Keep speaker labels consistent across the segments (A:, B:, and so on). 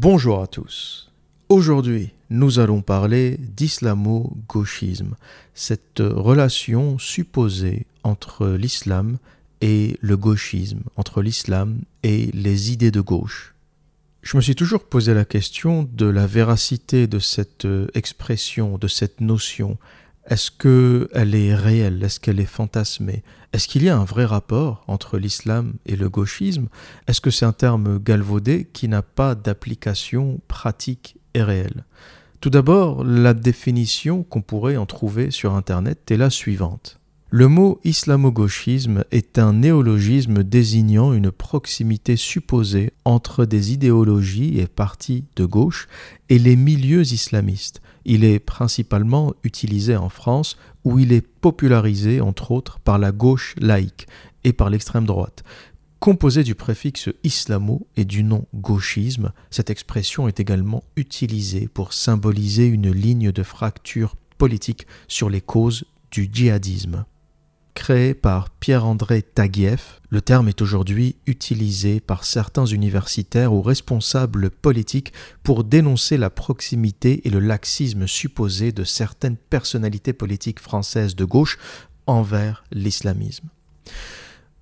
A: Bonjour à tous. Aujourd'hui, nous allons parler d'islamo-gauchisme, cette relation supposée entre l'islam et le gauchisme, entre l'islam et les idées de gauche. Je me suis toujours posé la question de la véracité de cette expression, de cette notion, est-ce qu'elle est réelle? Est-ce qu'elle est fantasmée? Est-ce qu'il y a un vrai rapport entre l'islam et le gauchisme? Est-ce que c'est un terme galvaudé qui n'a pas d'application pratique et réelle? Tout d'abord, la définition qu'on pourrait en trouver sur Internet est la suivante. Le mot islamo-gauchisme est un néologisme désignant une proximité supposée entre des idéologies et partis de gauche et les milieux islamistes. Il est principalement utilisé en France où il est popularisé entre autres par la gauche laïque et par l'extrême droite. Composé du préfixe islamo et du nom gauchisme, cette expression est également utilisée pour symboliser une ligne de fracture politique sur les causes du djihadisme créé par Pierre-André Taguieff, le terme est aujourd'hui utilisé par certains universitaires ou responsables politiques pour dénoncer la proximité et le laxisme supposé de certaines personnalités politiques françaises de gauche envers l'islamisme.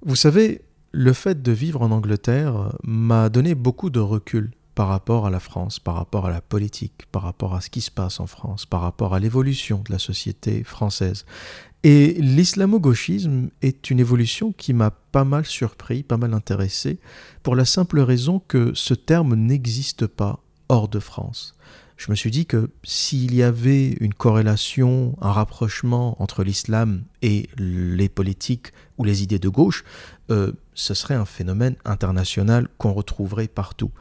A: Vous savez, le fait de vivre en Angleterre m'a donné beaucoup de recul par rapport à la France, par rapport à la politique, par rapport à ce qui se passe en France, par rapport à l'évolution de la société française. Et l'islamo-gauchisme est une évolution qui m'a pas mal surpris, pas mal intéressé, pour la simple raison que ce terme n'existe pas hors de France. Je me suis dit que s'il y avait une corrélation, un rapprochement entre l'islam et les politiques ou les idées de gauche, euh, ce serait un phénomène international qu'on retrouverait partout.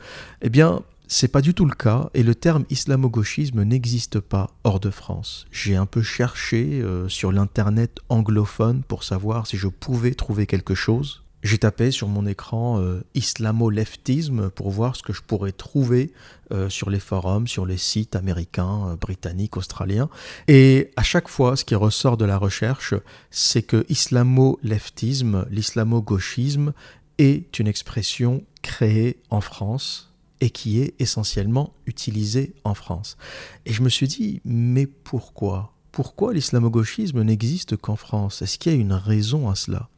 A: Eh bien, c'est pas du tout le cas et le terme islamo-gauchisme n'existe pas hors de France. J'ai un peu cherché euh, sur l'internet anglophone pour savoir si je pouvais trouver quelque chose. J'ai tapé sur mon écran euh, islamo-leftisme pour voir ce que je pourrais trouver euh, sur les forums, sur les sites américains, britanniques, australiens. Et à chaque fois, ce qui ressort de la recherche, c'est que islamo-leftisme, l'islamo-gauchisme est une expression créée en France et qui est essentiellement utilisé en France. Et je me suis dit, mais pourquoi? Pourquoi l'islamo-gauchisme n'existe qu'en France? Est-ce qu'il y a une raison à cela?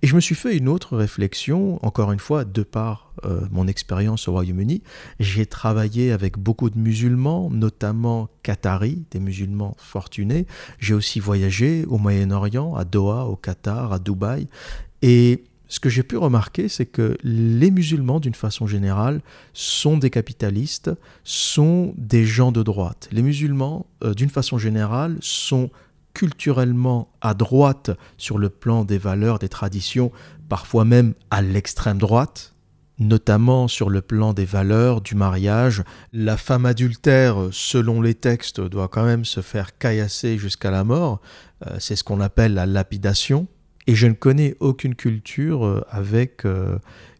A: Et je me suis fait une autre réflexion, encore une fois, de par euh, mon expérience au Royaume-Uni. J'ai travaillé avec beaucoup de musulmans, notamment qataris, des musulmans fortunés. J'ai aussi voyagé au Moyen-Orient, à Doha, au Qatar, à Dubaï. Et ce que j'ai pu remarquer, c'est que les musulmans, d'une façon générale, sont des capitalistes, sont des gens de droite. Les musulmans, euh, d'une façon générale, sont culturellement à droite sur le plan des valeurs, des traditions, parfois même à l'extrême droite, notamment sur le plan des valeurs du mariage. La femme adultère, selon les textes, doit quand même se faire caillasser jusqu'à la mort. Euh, c'est ce qu'on appelle la lapidation. Et je ne connais aucune culture euh, avec euh,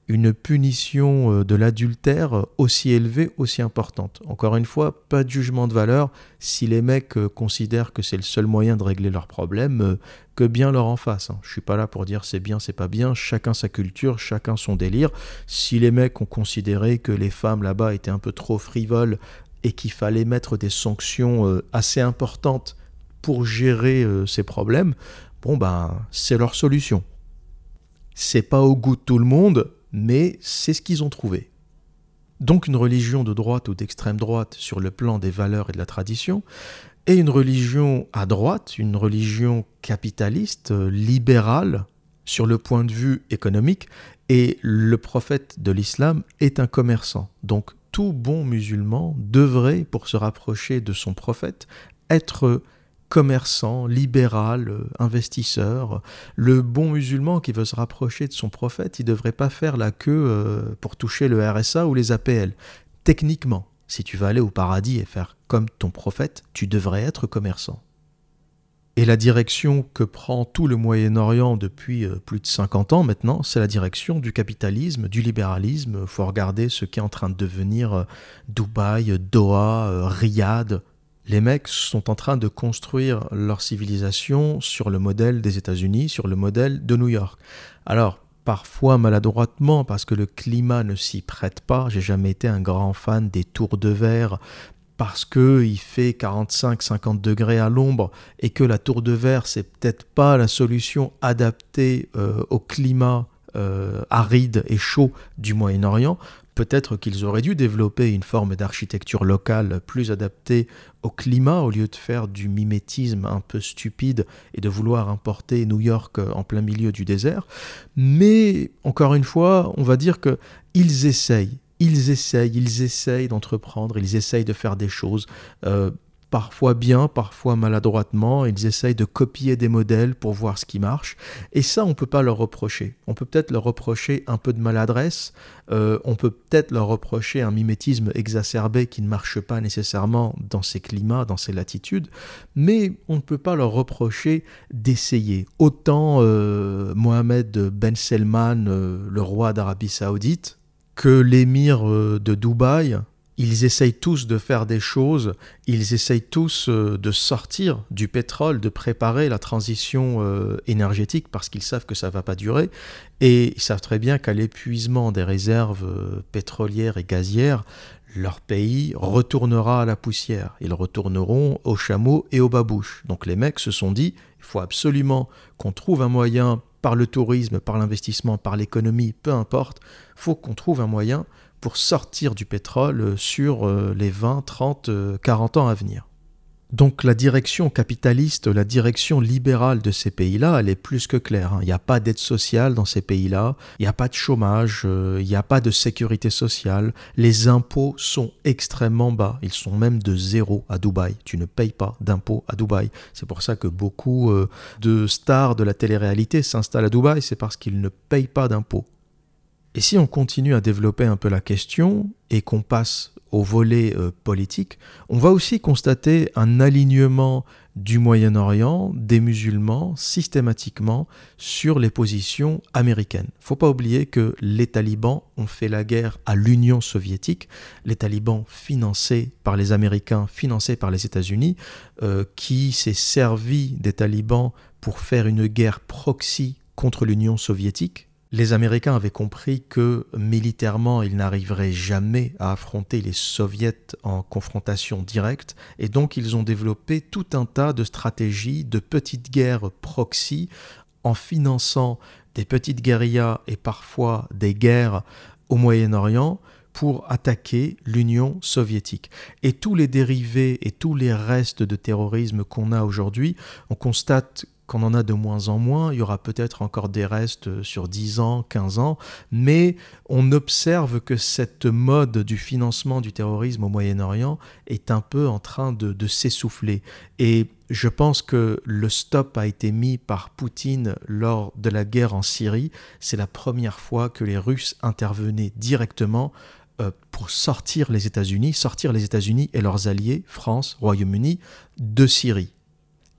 A: une punition euh, de l'adultère aussi élevée, aussi importante. Encore une fois, pas de jugement de valeur. Si les mecs considèrent que c'est le seul moyen de régler leurs problèmes, que bien leur en face. Hein. Je suis pas là pour dire c'est bien, c'est pas bien. Chacun sa culture, chacun son délire. Si les mecs ont considéré que les femmes là-bas étaient un peu trop frivoles et qu'il fallait mettre des sanctions assez importantes pour gérer ces problèmes, bon ben c'est leur solution. C'est pas au goût de tout le monde, mais c'est ce qu'ils ont trouvé. Donc une religion de droite ou d'extrême droite sur le plan des valeurs et de la tradition, et une religion à droite, une religion capitaliste, libérale, sur le point de vue économique, et le prophète de l'islam est un commerçant. Donc tout bon musulman devrait, pour se rapprocher de son prophète, être commerçant, libéral, euh, investisseur. Le bon musulman qui veut se rapprocher de son prophète, il ne devrait pas faire la queue euh, pour toucher le RSA ou les APL. Techniquement, si tu veux aller au paradis et faire comme ton prophète, tu devrais être commerçant. Et la direction que prend tout le Moyen-Orient depuis euh, plus de 50 ans maintenant, c'est la direction du capitalisme, du libéralisme. Il faut regarder ce qui est en train de devenir Dubaï, Doha, Riyad, les mecs sont en train de construire leur civilisation sur le modèle des États-Unis, sur le modèle de New York. Alors, parfois maladroitement parce que le climat ne s'y prête pas. J'ai jamais été un grand fan des tours de verre parce que il fait 45-50 degrés à l'ombre et que la tour de verre c'est peut-être pas la solution adaptée euh, au climat euh, aride et chaud du Moyen-Orient, peut-être qu'ils auraient dû développer une forme d'architecture locale plus adaptée au climat au lieu de faire du mimétisme un peu stupide et de vouloir importer New York en plein milieu du désert. Mais encore une fois, on va dire que ils essayent ils essayent, ils essayent d'entreprendre, ils essayent de faire des choses. Euh, parfois bien, parfois maladroitement, ils essayent de copier des modèles pour voir ce qui marche. Et ça, on ne peut pas leur reprocher. On peut peut-être leur reprocher un peu de maladresse, euh, on peut peut-être leur reprocher un mimétisme exacerbé qui ne marche pas nécessairement dans ces climats, dans ces latitudes, mais on ne peut pas leur reprocher d'essayer. Autant euh, Mohamed Ben Selman, le roi d'Arabie saoudite, que l'émir euh, de Dubaï, ils essayent tous de faire des choses, ils essayent tous euh, de sortir du pétrole, de préparer la transition euh, énergétique parce qu'ils savent que ça ne va pas durer et ils savent très bien qu'à l'épuisement des réserves pétrolières et gazières, leur pays retournera à la poussière. Ils retourneront aux chameaux et aux babouches. Donc les mecs se sont dit, il faut absolument qu'on trouve un moyen par le tourisme, par l'investissement, par l'économie, peu importe, faut qu'on trouve un moyen pour sortir du pétrole sur euh, les 20, 30, 40 ans à venir. Donc la direction capitaliste, la direction libérale de ces pays-là, elle est plus que claire. Hein. Il n'y a pas d'aide sociale dans ces pays-là, il n'y a pas de chômage, euh, il n'y a pas de sécurité sociale, les impôts sont extrêmement bas, ils sont même de zéro à Dubaï. Tu ne payes pas d'impôts à Dubaï. C'est pour ça que beaucoup euh, de stars de la télé-réalité s'installent à Dubaï, c'est parce qu'ils ne payent pas d'impôts. Et si on continue à développer un peu la question et qu'on passe au volet euh, politique, on va aussi constater un alignement du Moyen-Orient, des musulmans, systématiquement sur les positions américaines. Il ne faut pas oublier que les talibans ont fait la guerre à l'Union soviétique, les talibans financés par les Américains, financés par les États-Unis, euh, qui s'est servi des talibans pour faire une guerre proxy contre l'Union soviétique les Américains avaient compris que militairement, ils n'arriveraient jamais à affronter les soviets en confrontation directe, et donc ils ont développé tout un tas de stratégies de petites guerres proxy en finançant des petites guérillas et parfois des guerres au Moyen-Orient pour attaquer l'Union soviétique. Et tous les dérivés et tous les restes de terrorisme qu'on a aujourd'hui, on constate qu'on en a de moins en moins, il y aura peut-être encore des restes sur 10 ans, 15 ans, mais on observe que cette mode du financement du terrorisme au Moyen-Orient est un peu en train de, de s'essouffler. Et je pense que le stop a été mis par Poutine lors de la guerre en Syrie. C'est la première fois que les Russes intervenaient directement euh, pour sortir les États-Unis, sortir les États-Unis et leurs alliés, France, Royaume-Uni, de Syrie.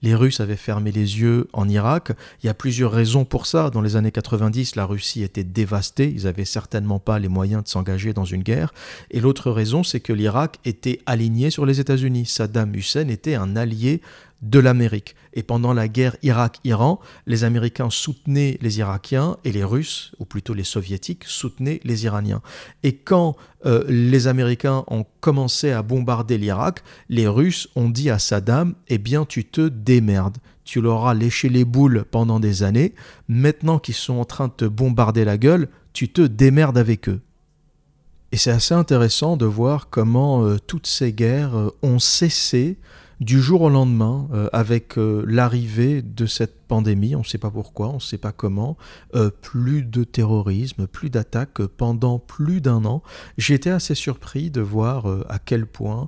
A: Les Russes avaient fermé les yeux en Irak. Il y a plusieurs raisons pour ça. Dans les années 90, la Russie était dévastée. Ils n'avaient certainement pas les moyens de s'engager dans une guerre. Et l'autre raison, c'est que l'Irak était aligné sur les États-Unis. Saddam Hussein était un allié de l'Amérique. Et pendant la guerre Irak-Iran, les Américains soutenaient les Irakiens et les Russes, ou plutôt les Soviétiques, soutenaient les Iraniens. Et quand euh, les Américains ont commencé à bombarder l'Irak, les Russes ont dit à Saddam, eh bien tu te démerdes. Tu leur as léché les boules pendant des années, maintenant qu'ils sont en train de te bombarder la gueule, tu te démerdes avec eux. Et c'est assez intéressant de voir comment euh, toutes ces guerres euh, ont cessé du jour au lendemain, euh, avec euh, l'arrivée de cette pandémie, on ne sait pas pourquoi, on ne sait pas comment, euh, plus de terrorisme, plus d'attaques pendant plus d'un an. Été assez surpris de voir à quel point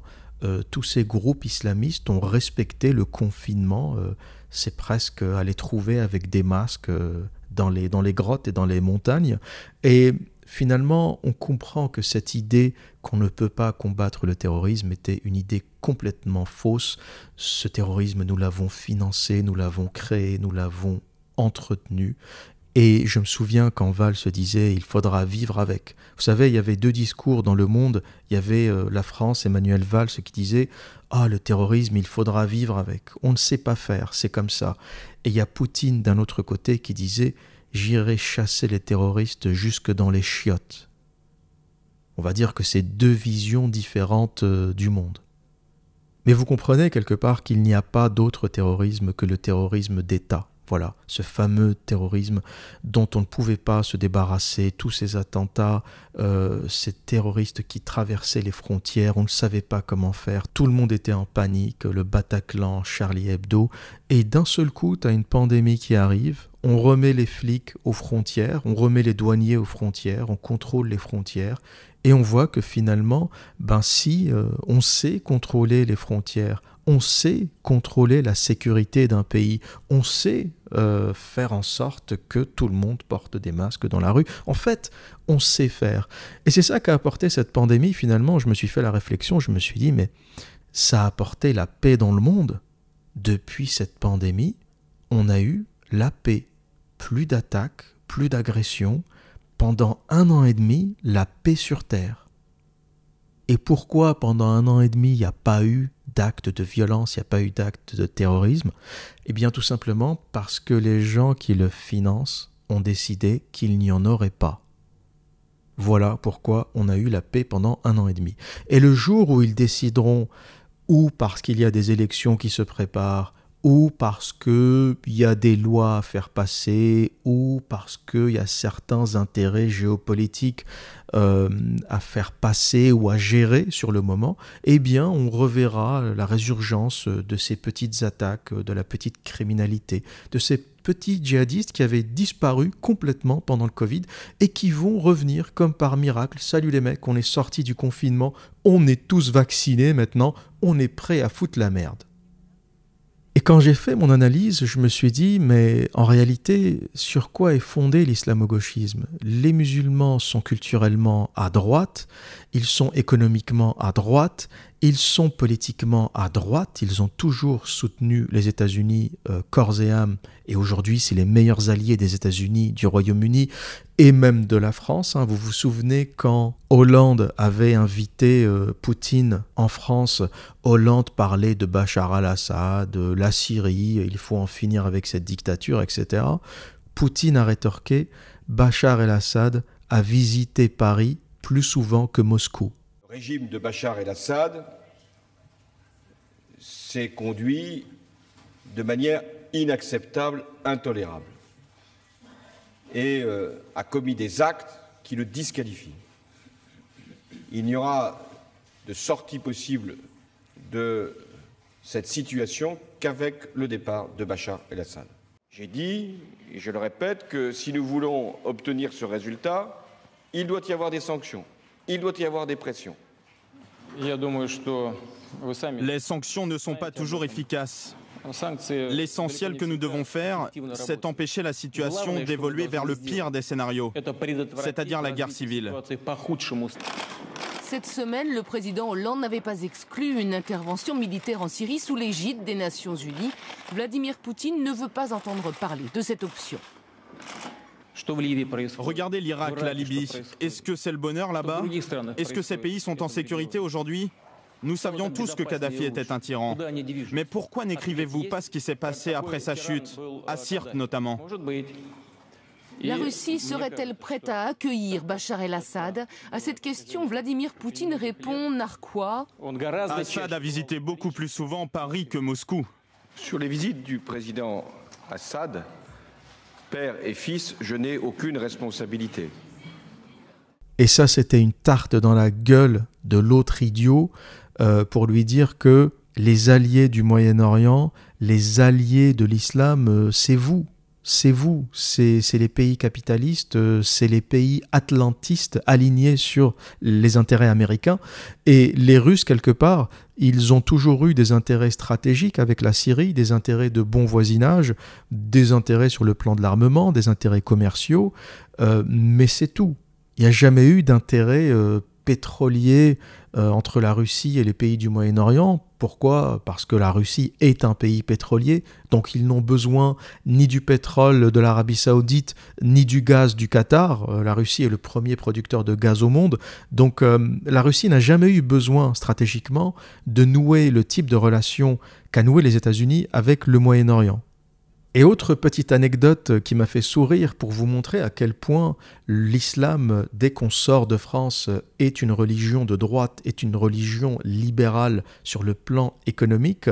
A: tous ces groupes islamistes ont respecté le confinement. C'est presque à les trouver avec des masques dans les, dans les grottes et dans les montagnes. Et finalement, on comprend que cette idée qu'on ne peut pas combattre le terrorisme était une idée complètement fausse. Ce terrorisme, nous l'avons financé, nous l'avons créé, nous l'avons entretenu. Et je me souviens quand Val se disait il faudra vivre avec. Vous savez, il y avait deux discours dans le monde. Il y avait euh, la France, Emmanuel Valls, qui disait Ah, le terrorisme, il faudra vivre avec. On ne sait pas faire, c'est comme ça. Et il y a Poutine d'un autre côté qui disait j'irai chasser les terroristes jusque dans les chiottes. On va dire que c'est deux visions différentes euh, du monde. Mais vous comprenez quelque part qu'il n'y a pas d'autre terrorisme que le terrorisme d'État. Voilà, ce fameux terrorisme dont on ne pouvait pas se débarrasser, tous ces attentats, euh, ces terroristes qui traversaient les frontières, on ne savait pas comment faire, tout le monde était en panique, le Bataclan, Charlie Hebdo, et d'un seul coup, tu as une pandémie qui arrive, on remet les flics aux frontières, on remet les douaniers aux frontières, on contrôle les frontières, et on voit que finalement, ben si euh, on sait contrôler les frontières, on sait contrôler la sécurité d'un pays, on sait euh, faire en sorte que tout le monde porte des masques dans la rue. En fait, on sait faire. Et c'est ça qu'a apporté cette pandémie. Finalement, je me suis fait la réflexion, je me suis dit, mais ça a apporté la paix dans le monde. Depuis cette pandémie, on a eu la paix. Plus d'attaques, plus d'agressions, pendant un an et demi la paix sur Terre. Et pourquoi pendant un an et demi il n'y a pas eu d'actes de violence, il n'y a pas eu d'actes de terrorisme? Eh bien tout simplement parce que les gens qui le financent ont décidé qu'il n'y en aurait pas. Voilà pourquoi on a eu la paix pendant un an et demi. Et le jour où ils décideront, ou parce qu'il y a des élections qui se préparent, ou parce qu'il y a des lois à faire passer, ou parce qu'il y a certains intérêts géopolitiques euh, à faire passer ou à gérer sur le moment, eh bien on reverra la résurgence de ces petites attaques, de la petite criminalité, de ces petits djihadistes qui avaient disparu complètement pendant le Covid et qui vont revenir comme par miracle. Salut les mecs, on est sortis du confinement, on est tous vaccinés maintenant, on est prêt à foutre la merde. Et quand j'ai fait mon analyse, je me suis dit, mais en réalité, sur quoi est fondé l'islamo-gauchisme? Les musulmans sont culturellement à droite, ils sont économiquement à droite, ils sont politiquement à droite, ils ont toujours soutenu les États-Unis euh, corps et âme, et aujourd'hui c'est les meilleurs alliés des États-Unis, du Royaume-Uni et même de la France. Hein. Vous vous souvenez quand Hollande avait invité euh, Poutine en France, Hollande parlait de Bachar al-Assad, de la Syrie, il faut en finir avec cette dictature, etc. Poutine a rétorqué, Bachar el-Assad a visité Paris plus souvent que Moscou
B: régime de Bachar el-Assad s'est conduit de manière inacceptable, intolérable, et euh, a commis des actes qui le disqualifient. Il n'y aura de sortie possible de cette situation qu'avec le départ de Bachar el-Assad. J'ai dit, et je le répète, que si nous voulons obtenir ce résultat, il doit y avoir des sanctions, il doit y avoir des pressions.
C: Les sanctions ne sont pas toujours efficaces. L'essentiel que nous devons faire, c'est empêcher la situation d'évoluer vers le pire des scénarios, c'est-à-dire la guerre civile.
D: Cette semaine, le président Hollande n'avait pas exclu une intervention militaire en Syrie sous l'égide des Nations Unies. Vladimir Poutine ne veut pas entendre parler de cette option.
C: Regardez l'Irak, la Libye. Est-ce que c'est le bonheur là-bas? Est-ce que ces pays sont en sécurité aujourd'hui? Nous savions tous que Kadhafi était un tyran. Mais pourquoi n'écrivez-vous pas ce qui s'est passé après sa chute, à Sirte notamment.
D: La Russie serait-elle prête à accueillir Bachar el-Assad? À cette question, Vladimir Poutine répond narquois.
C: Assad a visité beaucoup plus souvent Paris que Moscou.
B: Sur les visites du président Assad, père et fils, je n'ai aucune responsabilité.
A: Et ça, c'était une tarte dans la gueule de l'autre idiot euh, pour lui dire que les alliés du Moyen-Orient, les alliés de l'islam, euh, c'est vous c'est vous, c'est les pays capitalistes, euh, c'est les pays atlantistes alignés sur les intérêts américains. Et les Russes, quelque part, ils ont toujours eu des intérêts stratégiques avec la Syrie, des intérêts de bon voisinage, des intérêts sur le plan de l'armement, des intérêts commerciaux, euh, mais c'est tout. Il n'y a jamais eu d'intérêt euh, pétrolier euh, entre la Russie et les pays du Moyen-Orient. Pourquoi? Parce que la Russie est un pays pétrolier, donc ils n'ont besoin ni du pétrole de l'Arabie saoudite, ni du gaz du Qatar. Euh, la Russie est le premier producteur de gaz au monde, donc euh, la Russie n'a jamais eu besoin stratégiquement de nouer le type de relation qu'a noué les États-Unis avec le Moyen-Orient. Et autre petite anecdote qui m'a fait sourire pour vous montrer à quel point l'islam, dès qu'on sort de France, est une religion de droite, est une religion libérale sur le plan économique.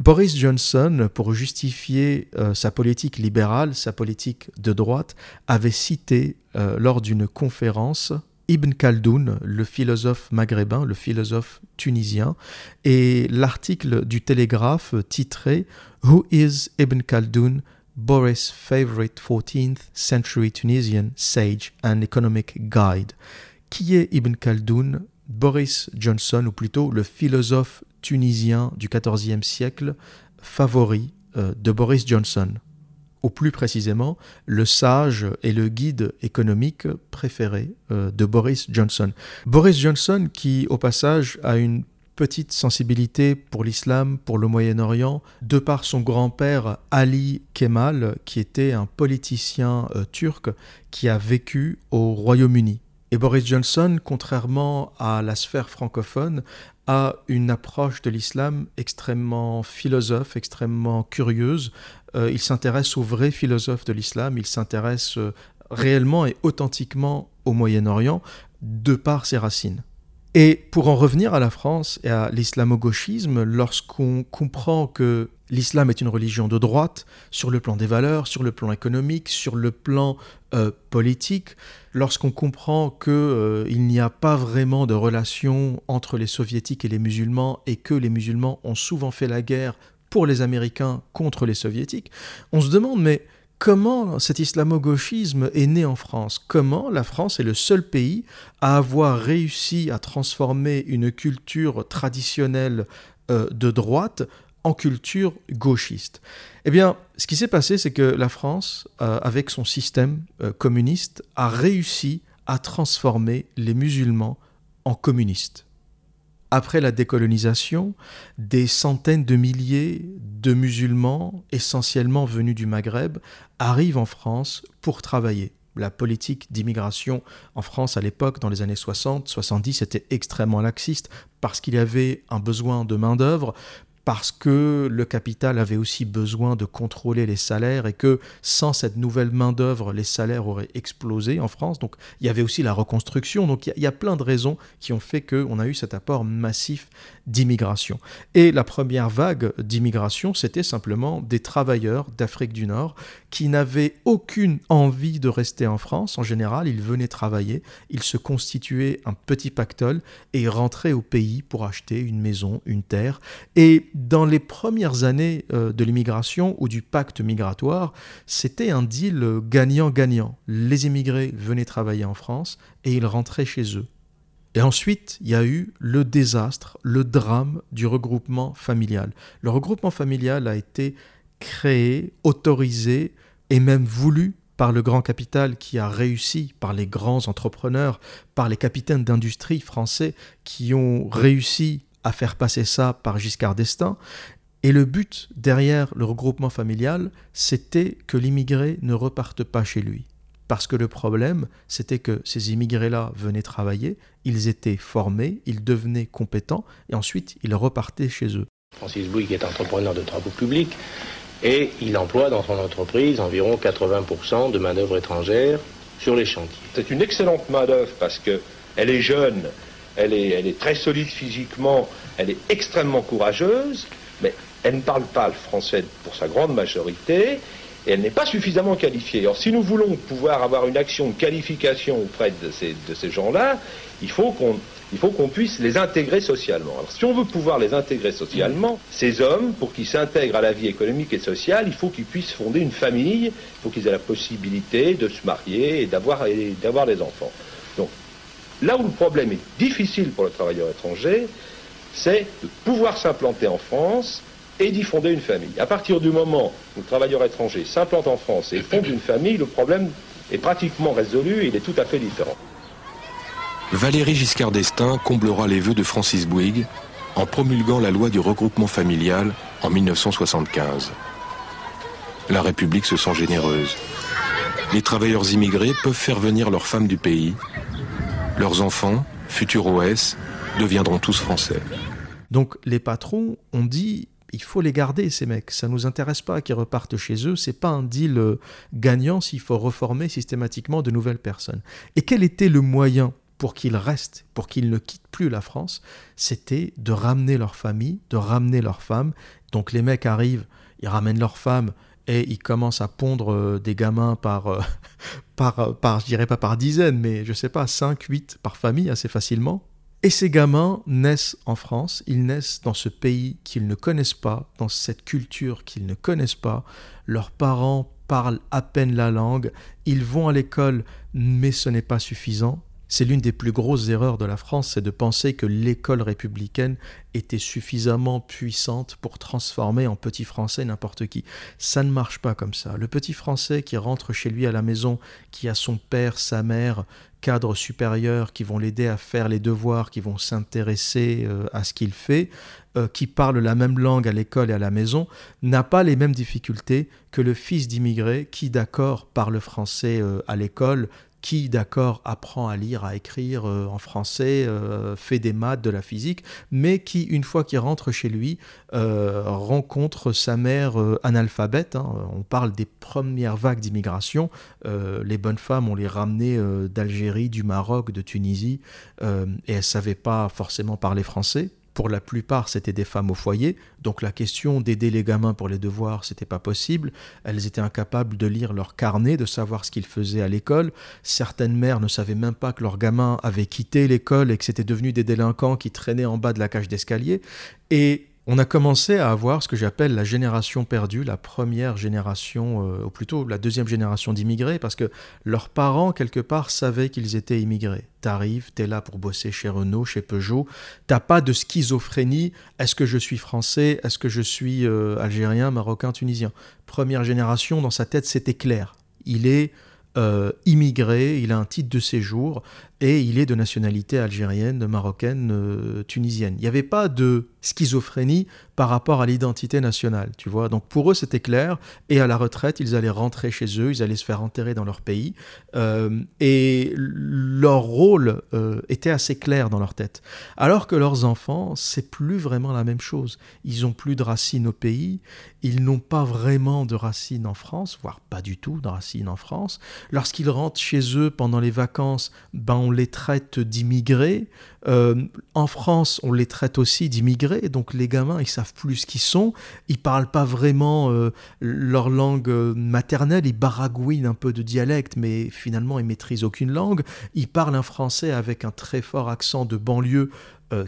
A: Boris Johnson, pour justifier euh, sa politique libérale, sa politique de droite, avait cité euh, lors d'une conférence Ibn Khaldoun, le philosophe maghrébin, le philosophe tunisien, et l'article du Télégraphe titré Who is Ibn Khaldoun, Boris' favorite 14th century Tunisian sage and economic guide? Qui est Ibn Khaldoun Boris Johnson, ou plutôt le philosophe tunisien du XIVe siècle favori euh, de Boris Johnson? Ou plus précisément le sage et le guide économique préféré euh, de Boris Johnson. Boris Johnson qui au passage a une petite sensibilité pour l'islam, pour le Moyen-Orient, de par son grand-père Ali Kemal, qui était un politicien euh, turc qui a vécu au Royaume-Uni. Et Boris Johnson, contrairement à la sphère francophone, a une approche de l'islam extrêmement philosophe, extrêmement curieuse. Euh, il s'intéresse aux vrais philosophes de l'islam, il s'intéresse euh, réellement et authentiquement au Moyen-Orient de par ses racines. Et pour en revenir à la France et à l'islamo-gauchisme, lorsqu'on comprend que l'islam est une religion de droite sur le plan des valeurs, sur le plan économique, sur le plan euh, politique, lorsqu'on comprend qu'il n'y a pas vraiment de relation entre les soviétiques et les musulmans et que les musulmans ont souvent fait la guerre pour les Américains contre les soviétiques, on se demande mais comment cet islamo-gauchisme est né en France? Comment la France est le seul pays à avoir réussi à transformer une culture traditionnelle euh, de droite en culture gauchiste? Eh bien, ce qui s'est passé, c'est que la France, euh, avec son système euh, communiste, a réussi à transformer les musulmans en communistes. Après la décolonisation, des centaines de milliers de musulmans, essentiellement venus du Maghreb, arrivent en France pour travailler. La politique d'immigration en France à l'époque, dans les années 60, 70, était extrêmement laxiste parce qu'il y avait un besoin de main-d'œuvre, parce que le capital avait aussi besoin de contrôler les salaires et que sans cette nouvelle main-d'œuvre, les salaires auraient explosé en France. Donc il y avait aussi la reconstruction. Donc il y, a plein de raisons qui ont fait qu'on a eu cet apport massif d'immigration. Et la première vague d'immigration, c'était simplement des travailleurs d'Afrique du Nord qui n'avaient aucune envie de rester en France. En général, ils venaient travailler, ils se constituaient un petit pactole et rentraient au pays pour acheter une maison, une terre. Et dans les premières années euh, de l'immigration ou du pacte migratoire, c'était un deal gagnant-gagnant. Les immigrés venaient travailler en France et ils rentraient chez eux. Et ensuite, il y a eu le désastre, le drame du regroupement familial. Le regroupement familial a été créé, autorisé et même voulu par le grand capital qui a réussi, par les grands entrepreneurs, par les capitaines d'industrie français qui ont réussi à faire passer ça par Giscard d'Estaing. Et le but derrière le regroupement familial, c'était que l'immigré ne reparte pas chez lui. Parce que le problème, c'était que ces immigrés-là venaient travailler, ils étaient formés, ils devenaient compétents, et ensuite ils repartaient chez eux.
E: Francis Bouygues est entrepreneur de travaux publics, et il emploie dans son entreprise environ 80% de main-d'œuvre étrangère sur les chantiers.
F: C'est une excellente main-d'œuvre parce qu'elle est jeune, elle est, elle est très solide physiquement, elle est extrêmement courageuse, mais elle ne parle pas le français pour sa grande majorité et elle n'est pas suffisamment qualifiée. Alors si nous voulons pouvoir avoir une action de qualification auprès de ces, de ces gens-là, il faut qu'on il faut qu'on puisse les intégrer socialement. Alors, si on veut pouvoir les intégrer socialement, ces hommes, pour qu'ils s'intègrent à la vie économique et sociale, il faut qu'ils puissent fonder une famille, il faut qu'ils aient la possibilité de se marier et d'avoir des enfants. Donc, Là où le problème est difficile pour le travailleur étranger, c'est de pouvoir s'implanter en France et d'y fonder une famille. À partir du moment où le travailleur étranger s'implante en France et fonde une famille, le problème est pratiquement résolu et il est tout à fait différent.
G: Valéry Giscard d'Estaing comblera les vœux de Francis Bouygues en promulguant la loi du regroupement familial en 1975. La République se sent généreuse. Les travailleurs immigrés peuvent faire venir leurs femmes du pays leurs enfants, futurs OS, deviendront tous français.
A: Donc les patrons ont dit il faut les garder, ces mecs. Ça nous intéresse pas qu'ils repartent chez eux. C'est pas un deal euh, gagnant s'il faut reformer systématiquement de nouvelles personnes. Et quel était le moyen pour qu'ils restent, pour qu'ils ne quittent plus la France? C'était de ramener leur famille, de ramener leurs femmes. Donc les mecs arrivent, ils ramènent leurs femmes et ils commencent à pondre euh, des gamins par, euh, par, par, je dirais pas par dizaines, mais je sais pas, 5, 8 par famille assez facilement. Et ces gamins naissent en France, ils naissent dans ce pays qu'ils ne connaissent pas, dans cette culture qu'ils ne connaissent pas. Leurs parents parlent à peine la langue, ils vont à l'école, mais ce n'est pas suffisant. C'est l'une des plus grosses erreurs de la France, c'est de penser que l'école républicaine était suffisamment puissante pour transformer en petit français n'importe qui. Ça ne marche pas comme ça. Le petit français qui rentre chez lui à la maison, qui a son père, sa mère, cadres supérieurs qui vont l'aider à faire les devoirs, qui vont s'intéresser euh, à ce qu'il fait, euh, qui parle la même langue à l'école et à la maison, n'a pas les mêmes difficultés que le fils d'immigré qui, d'accord, parle français euh, à l'école, qui, d'accord, apprend à lire, à écrire euh, en français, euh, fait des maths, de la physique, mais qui, une fois qu'il rentre chez lui, euh, rencontre sa mère analphabète. Hein. On parle des premières vagues d'immigration. les bonnes femmes, on les ramenait d'Algérie, du Maroc, de Tunisie, et elles ne savaient pas forcément parler français. Pour la plupart, c'était des femmes au foyer, donc la question d'aider les gamins pour les devoirs, c'était pas possible. Elles étaient incapables de lire leur carnet, de savoir ce qu'ils faisaient à l'école. Certaines mères ne savaient même pas que leurs gamins avaient quitté l'école et que c'était devenu des délinquants qui traînaient en bas de la cage d'escalier. Et on a commencé à avoir ce que j'appelle la génération perdue, la première génération, euh, ou plutôt la deuxième génération d'immigrés, parce que leurs parents, quelque part, savaient qu'ils étaient immigrés. T'arrives, t'es là pour bosser chez Renault, chez Peugeot, t'as pas de schizophrénie, est-ce que je suis français, est-ce que je suis euh, algérien, marocain, tunisien? Première génération, dans sa tête, c'était clair. Il est euh, immigré, il a un titre de séjour et il est de nationalité algérienne, marocaine, tunisienne. Il n'y avait pas de schizophrénie par rapport à l'identité nationale, tu vois. Donc pour eux, c'était clair. Et à la retraite, ils allaient rentrer chez eux, ils allaient se faire enterrer dans leur pays. Euh, et leur rôle euh, était assez clair dans leur tête. Alors que leurs enfants, c'est plus vraiment la même chose. Ils ont plus de racines au pays, ils n'ont pas vraiment de racines en France, voire pas du tout de racines en France. Lorsqu'ils rentrent chez eux pendant les vacances, ben on les traite d'immigrés. Euh, en France, on les traite aussi d'immigrés, donc les gamins, ils savent plus ce qu'ils sont, ils parlent pas vraiment euh, leur langue euh, maternelle, ils baragouinent un peu de dialecte, mais finalement ils maîtrisent aucune langue. Ils parlent un français avec un très fort accent de banlieue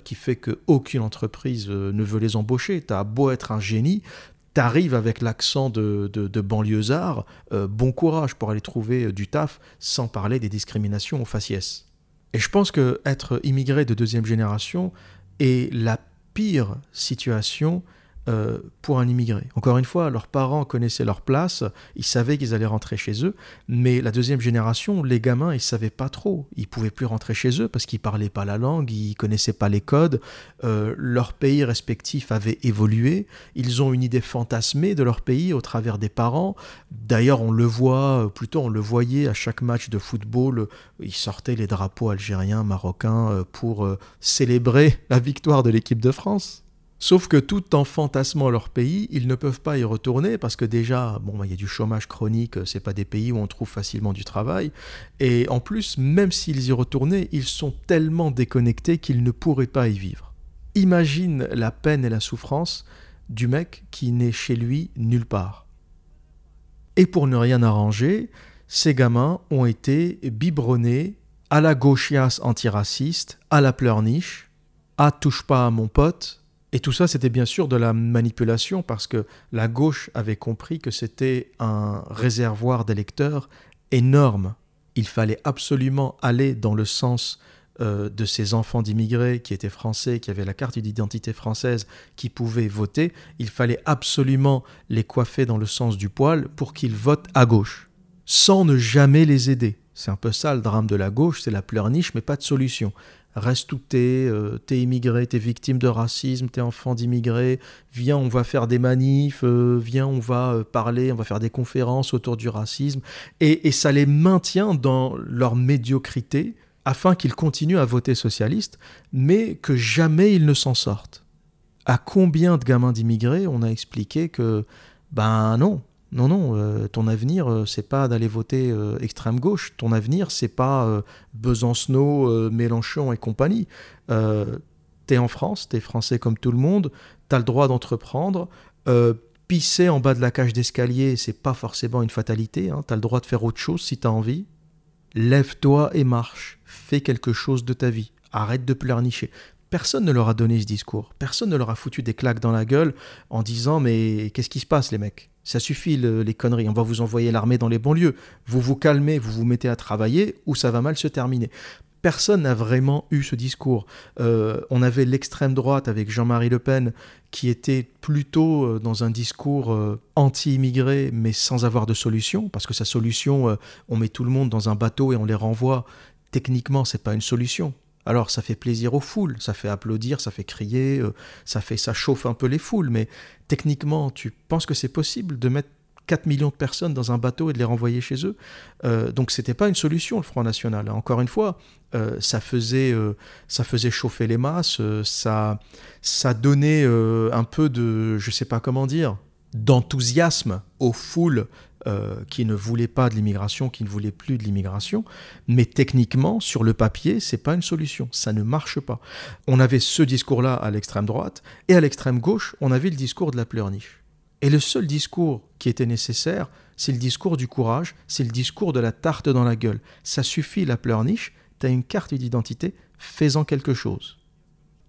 A: qui fait qu'aucune entreprise ne veut les embaucher. T'as beau être un génie, t'arrives avec l'accent de, de, banlieusard, bon courage pour aller trouver du taf, sans parler des discriminations aux faciès. Et je pense que être immigré de deuxième génération est la pire situation euh, pour un immigré. Encore une fois, leurs parents connaissaient leur place, ils savaient qu'ils allaient rentrer chez eux, mais la deuxième génération, les gamins, ils savaient pas trop. Ils pouvaient plus rentrer chez eux parce qu'ils parlaient pas la langue, ils connaissaient pas les codes. Euh, leur pays respectif avait évolué. Ils ont une idée fantasmée de leur pays au travers des parents. D'ailleurs, on le voit, plutôt on le voyait à chaque match de football, ils sortaient les drapeaux algériens, marocains euh, pour célébrer la victoire de l'équipe de France. Sauf que tout en fantasmant leur pays, ils ne peuvent pas y retourner parce que déjà, bon, il y a du chômage chronique, c'est pas des pays où on trouve facilement du travail. Et en plus, même s'ils y retournaient, ils sont tellement déconnectés qu'ils ne pourraient pas y vivre. Imagine la peine et la souffrance du mec qui n'est chez lui nulle part. Et pour ne rien arranger, ces gamins ont été biberonnés à la gauchiasse antiraciste, à la pleurniche, à touche pas à mon pote, et tout ça, c'était bien sûr de la manipulation parce que la gauche avait compris que c'était un réservoir d'électeurs énorme. Il fallait absolument aller dans le sens euh, de ces enfants d'immigrés qui étaient français, qui avaient la carte d'identité française, qui pouvaient voter. Il fallait absolument les coiffer dans le sens du poil pour qu'ils votent à gauche, sans ne jamais les aider. C'est un peu ça le drame de la gauche, c'est la pleurniche, mais pas de solution reste où t'es, euh, t'es immigré, t'es victime de racisme, t'es enfant d'immigré, viens, on va faire des manifs, euh, viens, on va euh, parler, on va faire des conférences autour du racisme, et, et ça les maintient dans leur médiocrité afin qu'ils continuent à voter socialiste, mais que jamais ils ne s'en sortent. À combien de gamins d'immigrés on a expliqué que, ben non, non, non, euh, ton avenir, euh, c'est pas d'aller voter euh, extrême gauche. Ton avenir, c'est pas Besancenot, Mélenchon et compagnie. t'es en France, t'es français comme tout le monde, t'as le droit d'entreprendre. pisser en bas de la cage d'escalier, c'est pas forcément une fatalité. Hein. T'as le droit de faire autre chose si t'as envie. Lève-toi et marche. Fais quelque chose de ta vie. Arrête de pleurnicher. Personne ne leur a donné ce discours. Personne ne leur a foutu des claques dans la gueule en disant Mais qu'est-ce qui se passe, les mecs? Ça suffit, les conneries. On va vous envoyer l'armée dans les banlieues. Vous vous calmez, vous vous mettez à travailler ou ça va mal se terminer. Personne n'a vraiment eu ce discours. Euh, on avait l'extrême droite avec Jean-Marie Le Pen qui était plutôt euh, dans un discours euh, anti-immigré mais sans avoir de solution, parce que sa solution, on met tout le monde dans un bateau et on les renvoie. Techniquement, c'est pas une solution. Alors ça fait plaisir aux foules, ça fait applaudir, ça fait crier, euh, ça fait ça chauffe un peu les foules, mais techniquement, tu penses que c'est possible de mettre 4 millions de personnes dans un bateau et de les renvoyer chez eux? Euh, donc c'était pas une solution le Front National. Encore une fois, euh, ça faisait ça faisait chauffer les masses, ça ça donnait un peu de je sais pas comment dire d'enthousiasme aux foules euh, qui ne voulait pas de l'immigration, qui ne voulait plus de l'immigration, mais techniquement, sur le papier, c'est pas une solution, ça ne marche pas. On avait ce discours-là à l'extrême droite, et à l'extrême gauche, on avait le discours de la pleurniche. Et le seul discours qui était nécessaire, c'est le discours du courage, c'est le discours de la tarte dans la gueule. Ça suffit la pleurniche, tu as une carte d'identité, fais-en quelque chose.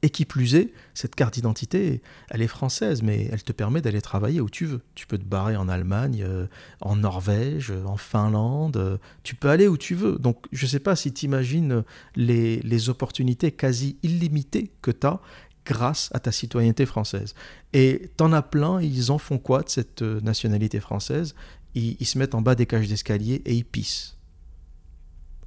A: Et qui plus est, cette carte d'identité, elle est française, mais elle te permet d'aller travailler où tu veux. Tu peux te barrer en Allemagne, euh, en Norvège, en Finlande, euh, tu peux aller où tu veux. Donc je ne sais pas si tu imagines les, les, opportunités quasi illimitées que tu as grâce à ta citoyenneté française. Et t'en as plein, ils en font quoi de cette euh, nationalité française? Ils, ils se mettent en bas des cages d'escalier et ils pissent.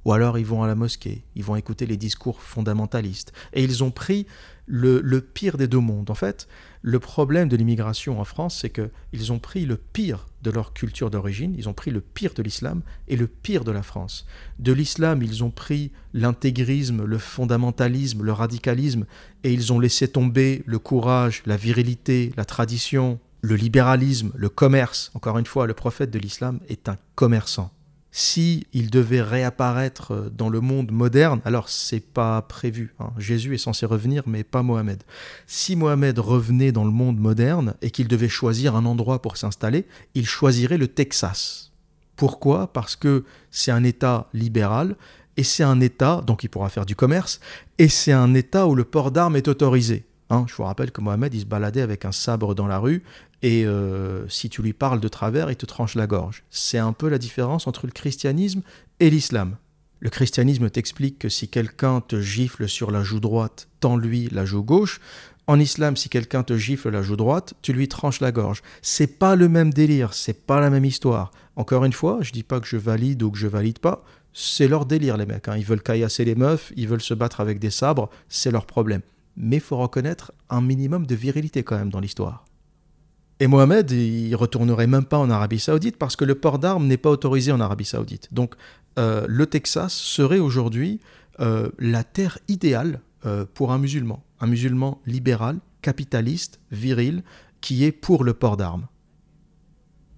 A: Ou alors ils vont à la mosquée, ils vont écouter les discours fondamentalistes. Et ils ont pris le, pire des deux mondes. En fait, le problème de l'immigration en France, c'est qu'ils ont pris le pire de leur culture d'origine, ils ont pris le pire de l'islam et le pire de la France. De l'islam, ils ont pris l'intégrisme, le fondamentalisme, le radicalisme, et ils ont laissé tomber le courage, la virilité, la tradition, le libéralisme, le commerce. Encore une fois, le prophète de l'islam est un commerçant si il devait réapparaître euh, dans le monde moderne, alors c'est pas prévu. Hein. Jésus est censé revenir, mais pas Mohamed. Si Mohamed revenait dans le monde moderne et qu'il devait choisir un endroit pour s'installer, il choisirait le Texas. Pourquoi? Parce que c'est un État libéral et c'est un État, donc il pourra faire du commerce, et c'est un État où le port d'armes est autorisé. Hein, je vous rappelle que Mohamed, il se baladait avec un sabre dans la rue et euh, si tu lui parles de travers, il te tranche la gorge. C'est un peu la différence entre le christianisme et l'islam. Le christianisme t'explique que si quelqu'un te gifle sur la joue droite, tends-lui la joue gauche. En islam, si quelqu'un te gifle la joue droite, tu lui tranches la gorge. C'est pas le même délire, c'est pas la même histoire. Encore une fois, je dis pas que je valide ou que je valide pas, c'est leur délire les mecs. Hein. Ils veulent caillasser les meufs, ils veulent se battre avec des sabres, c'est leur problème mais faut reconnaître un minimum de virilité quand même dans l'histoire. Et Mohamed, il retournerait même pas en Arabie Saoudite parce que le port d'armes n'est pas autorisé en Arabie Saoudite. Donc euh, le Texas serait aujourd'hui euh, la terre idéale euh, pour un musulman, un musulman libéral, capitaliste, viril, qui est pour le port d'armes.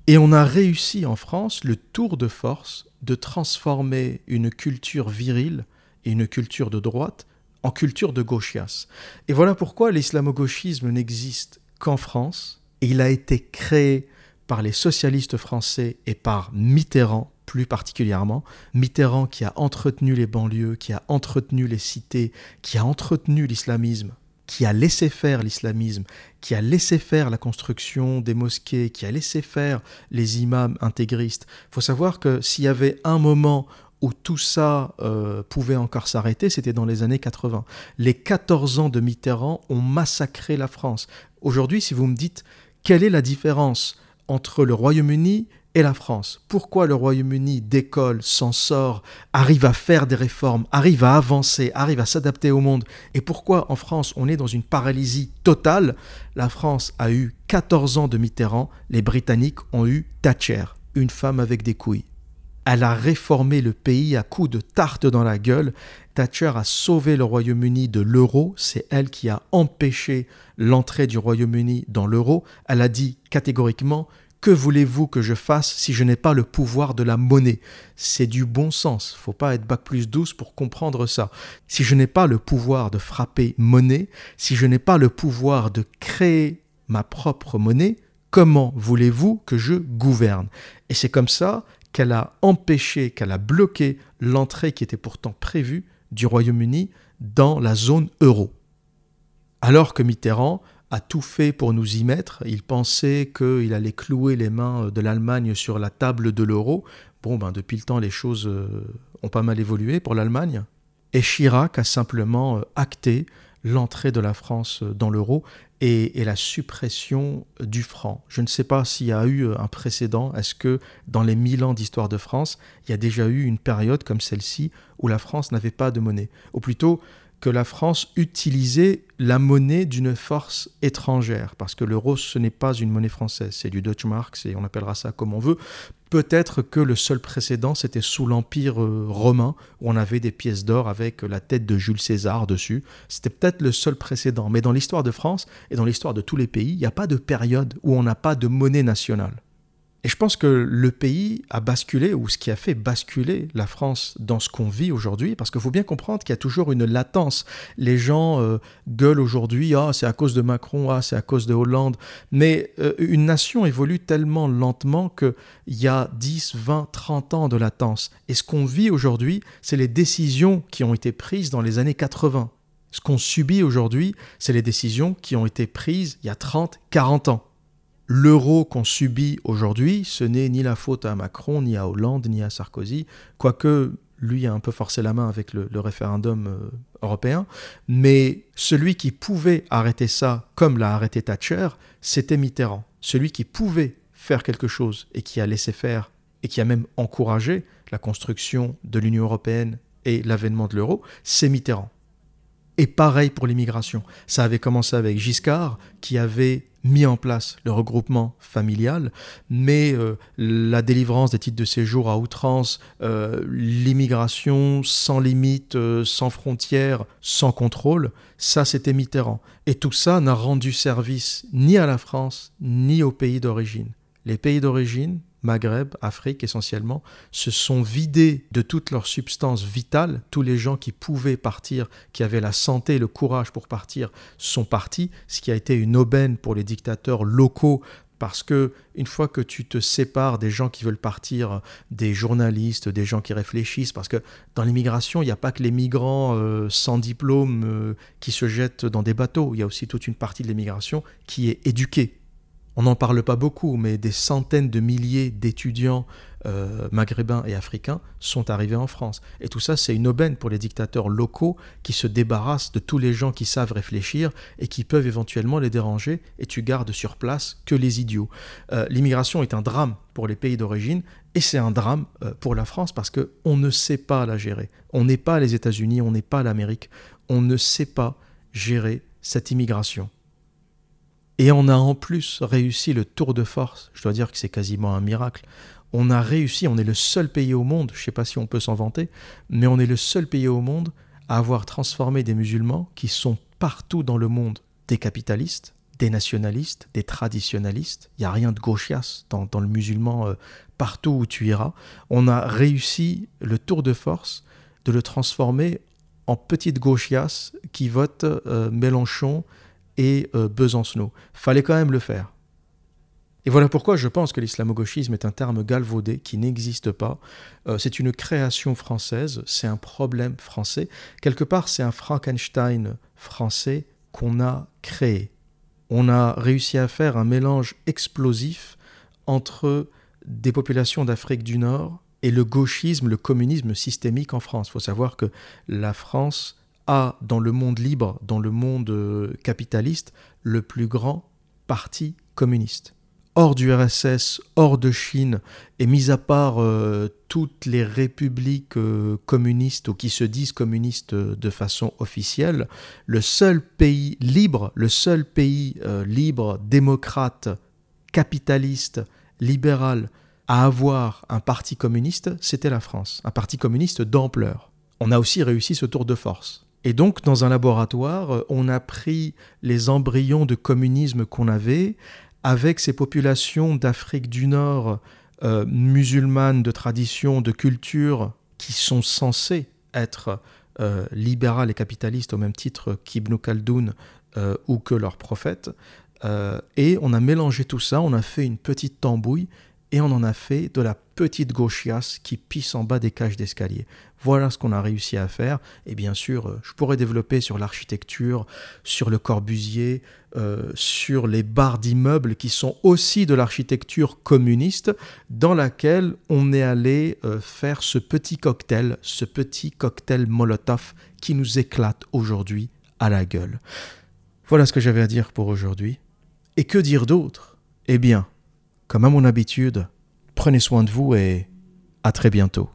A: Et on a réussi en France le tour de force de transformer une culture virile et une culture de droite en culture de gauchias. Et voilà pourquoi l'islamo-gauchisme n'existe qu'en France. Il a été créé par les socialistes français et par Mitterrand plus particulièrement. Mitterrand qui a entretenu les banlieues, qui a entretenu les cités, qui a entretenu l'islamisme, qui a laissé faire l'islamisme, qui a laissé faire la construction des mosquées, qui a laissé faire les imams intégristes. Il faut savoir que s'il y avait un moment où tout ça euh, pouvait encore s'arrêter, c'était dans les années 80. Les 14 ans de Mitterrand ont massacré la France. Aujourd'hui, si vous me dites quelle est la différence entre le Royaume-Uni et la France? Pourquoi le Royaume-Uni décolle, s'en sort, arrive à faire des réformes, arrive à avancer, arrive à s'adapter au monde? Et pourquoi en France on est dans une paralysie totale? La France a eu 14 ans de Mitterrand, les Britanniques ont eu Thatcher, une femme avec des couilles. Elle a réformé le pays à coups de tarte dans la gueule. Thatcher a sauvé le Royaume-Uni de l'euro. C'est elle qui a empêché l'entrée du Royaume-Uni dans l'euro. Elle a dit catégoriquement que voulez-vous que je fasse si je n'ai pas le pouvoir de la monnaie? C'est du bon sens. Faut pas être bac plus 12 pour comprendre ça. Si je n'ai pas le pouvoir de frapper monnaie, si je n'ai pas le pouvoir de créer ma propre monnaie, comment voulez-vous que je gouverne? Et c'est comme ça qu'elle a empêché, qu'elle a bloqué l'entrée qui était pourtant prévue du Royaume-Uni dans la zone euro. Alors que Mitterrand a tout fait pour nous y mettre, il pensait qu'il allait clouer les mains de l'Allemagne sur la table de l'euro. Bon, ben depuis le temps, les choses euh, ont pas mal évolué pour l'Allemagne. Et Chirac a simplement euh, acté l'entrée de la France dans l'euro et, la suppression du franc. Je ne sais pas s'il y a eu un précédent. Est-ce que dans les mille ans d'histoire de France, il y a déjà eu une période comme celle-ci où la France n'avait pas de monnaie? Ou plutôt, que la France utilisait la monnaie d'une force étrangère, parce que l'euro, ce n'est pas une monnaie française, c'est du Deutschmark, et on appellera ça comme on veut. Peut-être que le seul précédent, c'était sous l'Empire euh, romain, où on avait des pièces d'or avec la tête de Jules César dessus. C'était peut-être le seul précédent. Mais dans l'histoire de France et dans l'histoire de tous les pays, il n'y a pas de période où on n'a pas de monnaie nationale. Et je pense que le pays a basculé, ou ce qui a fait basculer la France dans ce qu'on vit aujourd'hui, parce qu'il faut bien comprendre qu'il y a toujours une latence. Les gens euh, gueulent aujourd'hui, ah c'est à cause de Macron, ah c'est à cause de Hollande, mais euh, une nation évolue tellement lentement qu'il y a 10, 20, 30 ans de latence. Et ce qu'on vit aujourd'hui, c'est les décisions qui ont été prises dans les années 80. Ce qu'on subit aujourd'hui, c'est les décisions qui ont été prises il y a 30, 40 ans. L'euro qu'on subit aujourd'hui, ce n'est ni la faute à Macron, ni à Hollande, ni à Sarkozy, quoique lui a un peu forcé la main avec le, référendum euh, européen, mais celui qui pouvait arrêter ça, comme l'a arrêté Thatcher, c'était Mitterrand. Celui qui pouvait faire quelque chose et qui a laissé faire et qui a même encouragé la construction de l'Union européenne et l'avènement de l'euro, c'est Mitterrand. Et pareil pour l'immigration. Ça avait commencé avec Giscard, qui avait mis en place le regroupement familial, mais euh, la délivrance des titres de séjour à outrance, euh, l'immigration sans limite, euh, sans frontières, sans contrôle, ça c'était Mitterrand. Et tout ça n'a rendu service ni à la France, ni aux pays d'origine. Les pays d'origine, Maghreb, Afrique essentiellement, se sont vidés de toute leur substance vitale. Tous les gens qui pouvaient partir, qui avaient la santé le courage pour partir, sont partis, ce qui a été une aubaine pour les dictateurs locaux parce que une fois que tu te sépares des gens qui veulent partir, des journalistes, des gens qui réfléchissent, parce que dans l'immigration, il n'y a pas que les migrants euh, sans diplôme euh, qui se jettent dans des bateaux, il y a aussi toute une partie de l'immigration qui est éduquée, on n'en parle pas beaucoup, mais des centaines de milliers d'étudiants euh, maghrébins et africains sont arrivés en France. Et tout ça, c'est une aubaine pour les dictateurs locaux qui se débarrassent de tous les gens qui savent réfléchir et qui peuvent éventuellement les déranger, et tu gardes sur place que les idiots. Euh, l'immigration est un drame pour les pays d'origine, et c'est un drame euh, pour la France parce qu'on ne sait pas la gérer. On n'est pas les États-Unis, on n'est pas l'Amérique, on ne sait pas gérer cette immigration. Et on a en plus réussi le tour de force. Je dois dire que c'est quasiment un miracle. On a réussi, on est le seul pays au monde, je ne sais pas si on peut s'en vanter, mais on est le seul pays au monde à avoir transformé des musulmans qui sont partout dans le monde des capitalistes, des nationalistes, des traditionalistes. Il n'y a rien de gauchias dans, le musulman euh, partout où tu iras. On a réussi le tour de force de le transformer en petite gauchias qui vote euh, Mélenchon, et euh, Besancenot. Fallait quand même le faire. Et voilà pourquoi je pense que l'islamo-gauchisme est un terme galvaudé qui n'existe pas. Euh, c'est une création française, c'est un problème français. Quelque part, c'est un Frankenstein français qu'on a créé. On a réussi à faire un mélange explosif entre des populations d'Afrique du Nord et le gauchisme, le communisme systémique en France. Il faut savoir que la France a dans le monde libre, dans le monde euh, capitaliste, le plus grand parti communiste. Hors du RSS, hors de Chine, et mis à part euh, toutes les républiques euh, communistes ou qui se disent communistes de façon officielle, le seul pays libre, le seul pays libre, démocrate, capitaliste, libéral, à avoir un parti communiste, c'était la France, un parti communiste d'ampleur. On a aussi réussi ce tour de force. Et donc, dans un laboratoire, on a pris les embryons de communisme qu'on avait avec ces populations d'Afrique du Nord euh, musulmanes de tradition, de culture, qui sont censées être euh, libérales et capitalistes au même titre qu'Ibn Khaldoun euh, ou que leur prophète. et on a mélangé tout ça, on a fait une petite tambouille et on en a fait de la petite gauchiasse qui pisse en bas des cages d'escalier. Voilà ce qu'on a réussi à faire. Et bien sûr, euh, je pourrais développer sur l'architecture, sur le Corbusier, euh, sur les barres d'immeubles qui sont aussi de l'architecture communiste, dans laquelle on est allé euh, faire ce petit cocktail, ce petit cocktail Molotov qui nous éclate aujourd'hui à la gueule. Voilà ce que j'avais à dire pour aujourd'hui. Et que dire d'autre? Eh bien, comme à mon habitude, prenez soin de vous et à très bientôt.